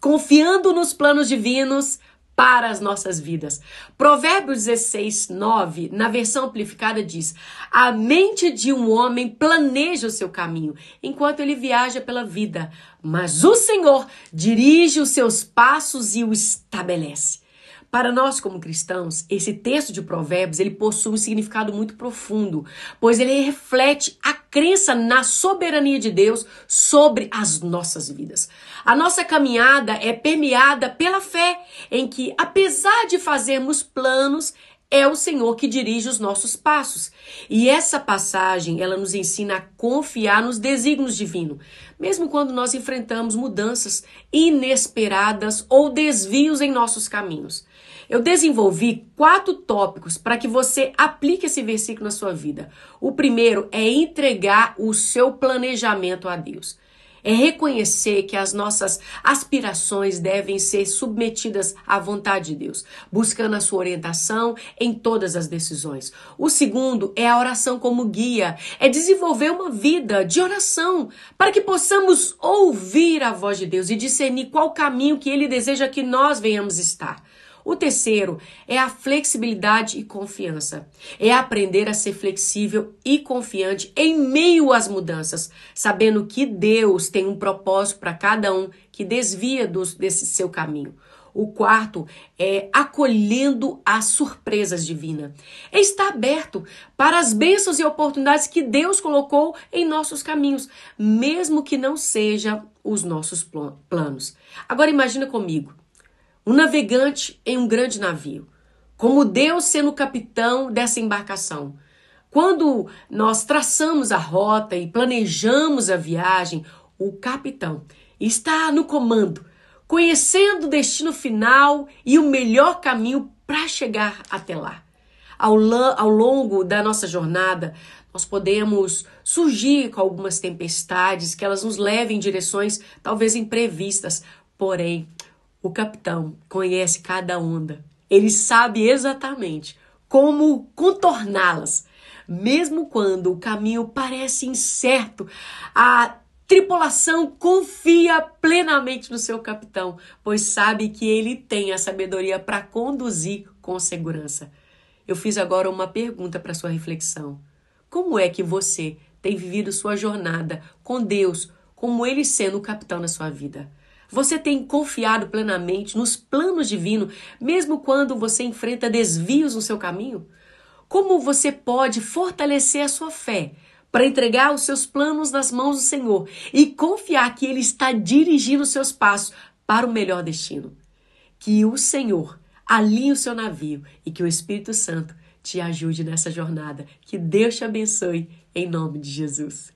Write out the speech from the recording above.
confiando nos planos divinos para as nossas vidas. Provérbios 16, 9, na versão amplificada, diz: A mente de um homem planeja o seu caminho enquanto ele viaja pela vida, mas o Senhor dirige os seus passos e o estabelece. Para nós como cristãos, esse texto de Provérbios, ele possui um significado muito profundo, pois ele reflete a crença na soberania de Deus sobre as nossas vidas. A nossa caminhada é permeada pela fé em que, apesar de fazermos planos, é o Senhor que dirige os nossos passos. E essa passagem, ela nos ensina a confiar nos desígnios divinos, mesmo quando nós enfrentamos mudanças inesperadas ou desvios em nossos caminhos. Eu desenvolvi quatro tópicos para que você aplique esse versículo na sua vida. O primeiro é entregar o seu planejamento a Deus. É reconhecer que as nossas aspirações devem ser submetidas à vontade de Deus, buscando a sua orientação em todas as decisões. O segundo é a oração como guia, é desenvolver uma vida de oração para que possamos ouvir a voz de Deus e discernir qual caminho que ele deseja que nós venhamos estar. O terceiro é a flexibilidade e confiança. É aprender a ser flexível e confiante em meio às mudanças, sabendo que Deus tem um propósito para cada um que desvia dos, desse seu caminho. O quarto é acolhendo as surpresas divinas. É estar aberto para as bênçãos e oportunidades que Deus colocou em nossos caminhos, mesmo que não sejam os nossos planos. Agora imagina comigo um navegante em um grande navio, como Deus sendo o capitão dessa embarcação. Quando nós traçamos a rota e planejamos a viagem, o capitão está no comando, conhecendo o destino final e o melhor caminho para chegar até lá. Ao, ao longo da nossa jornada, nós podemos surgir com algumas tempestades que elas nos levem em direções talvez imprevistas, porém o capitão conhece cada onda. Ele sabe exatamente como contorná-las. Mesmo quando o caminho parece incerto, a tripulação confia plenamente no seu capitão, pois sabe que ele tem a sabedoria para conduzir com segurança. Eu fiz agora uma pergunta para sua reflexão. Como é que você tem vivido sua jornada com Deus, como ele sendo o capitão na sua vida? Você tem confiado plenamente nos planos divinos, mesmo quando você enfrenta desvios no seu caminho? Como você pode fortalecer a sua fé para entregar os seus planos nas mãos do Senhor e confiar que Ele está dirigindo os seus passos para o melhor destino? Que o Senhor alinhe o seu navio e que o Espírito Santo te ajude nessa jornada. Que Deus te abençoe em nome de Jesus.